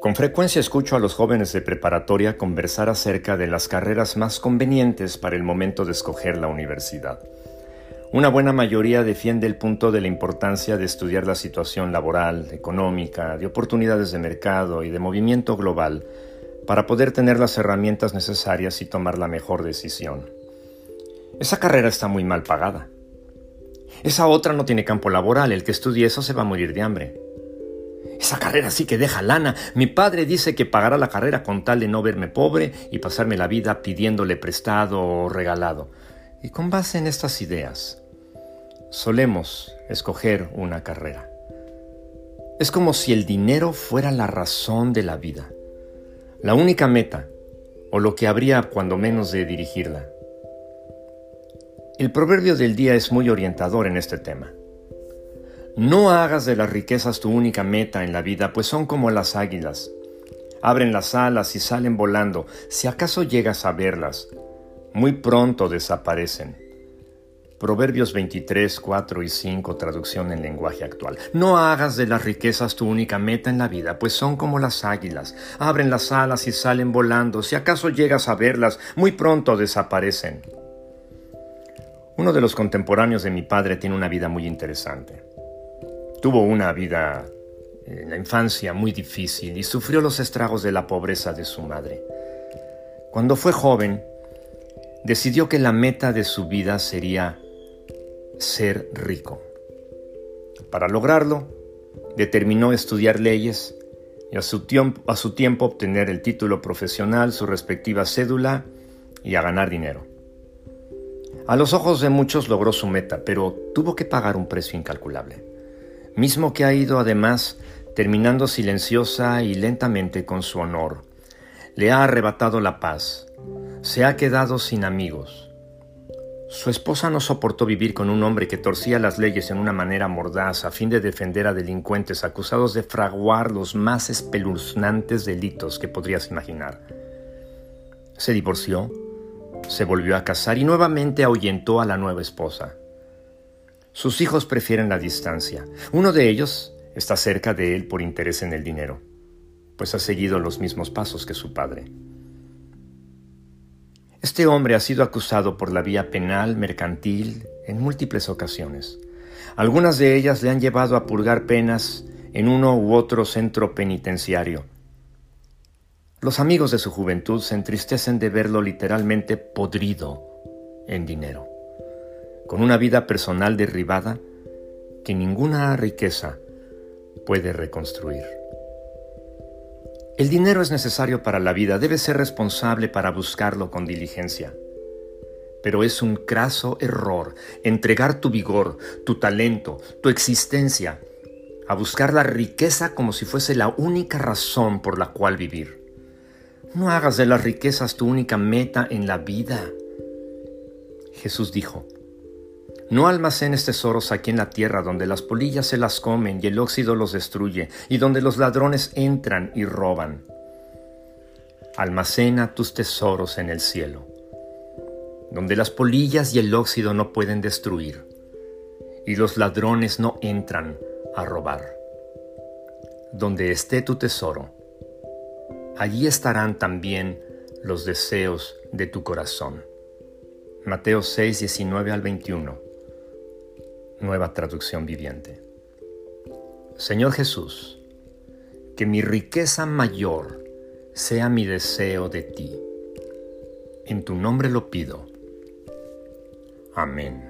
Con frecuencia escucho a los jóvenes de preparatoria conversar acerca de las carreras más convenientes para el momento de escoger la universidad. Una buena mayoría defiende el punto de la importancia de estudiar la situación laboral, económica, de oportunidades de mercado y de movimiento global para poder tener las herramientas necesarias y tomar la mejor decisión. Esa carrera está muy mal pagada. Esa otra no tiene campo laboral, el que estudie eso se va a morir de hambre. Esa carrera sí que deja lana. Mi padre dice que pagará la carrera con tal de no verme pobre y pasarme la vida pidiéndole prestado o regalado. Y con base en estas ideas, solemos escoger una carrera. Es como si el dinero fuera la razón de la vida, la única meta, o lo que habría cuando menos de dirigirla. El proverbio del día es muy orientador en este tema. No hagas de las riquezas tu única meta en la vida, pues son como las águilas. Abren las alas y salen volando. Si acaso llegas a verlas, muy pronto desaparecen. Proverbios 23, 4 y 5, traducción en lenguaje actual. No hagas de las riquezas tu única meta en la vida, pues son como las águilas. Abren las alas y salen volando. Si acaso llegas a verlas, muy pronto desaparecen. Uno de los contemporáneos de mi padre tiene una vida muy interesante. Tuvo una vida en la infancia muy difícil y sufrió los estragos de la pobreza de su madre. Cuando fue joven, decidió que la meta de su vida sería ser rico. Para lograrlo, determinó estudiar leyes y a su, tiempo, a su tiempo obtener el título profesional, su respectiva cédula y a ganar dinero. A los ojos de muchos logró su meta, pero tuvo que pagar un precio incalculable mismo que ha ido además terminando silenciosa y lentamente con su honor. Le ha arrebatado la paz, se ha quedado sin amigos. Su esposa no soportó vivir con un hombre que torcía las leyes en una manera mordaz a fin de defender a delincuentes acusados de fraguar los más espeluznantes delitos que podrías imaginar. Se divorció, se volvió a casar y nuevamente ahuyentó a la nueva esposa. Sus hijos prefieren la distancia. Uno de ellos está cerca de él por interés en el dinero, pues ha seguido los mismos pasos que su padre. Este hombre ha sido acusado por la vía penal, mercantil, en múltiples ocasiones. Algunas de ellas le han llevado a purgar penas en uno u otro centro penitenciario. Los amigos de su juventud se entristecen de verlo literalmente podrido en dinero con una vida personal derribada que ninguna riqueza puede reconstruir. El dinero es necesario para la vida, debe ser responsable para buscarlo con diligencia. Pero es un craso error entregar tu vigor, tu talento, tu existencia a buscar la riqueza como si fuese la única razón por la cual vivir. No hagas de las riquezas tu única meta en la vida. Jesús dijo, no almacenes tesoros aquí en la tierra donde las polillas se las comen y el óxido los destruye y donde los ladrones entran y roban. Almacena tus tesoros en el cielo, donde las polillas y el óxido no pueden destruir y los ladrones no entran a robar. Donde esté tu tesoro, allí estarán también los deseos de tu corazón. Mateo 6, 19 al 21 nueva traducción viviente. Señor Jesús, que mi riqueza mayor sea mi deseo de ti. En tu nombre lo pido. Amén.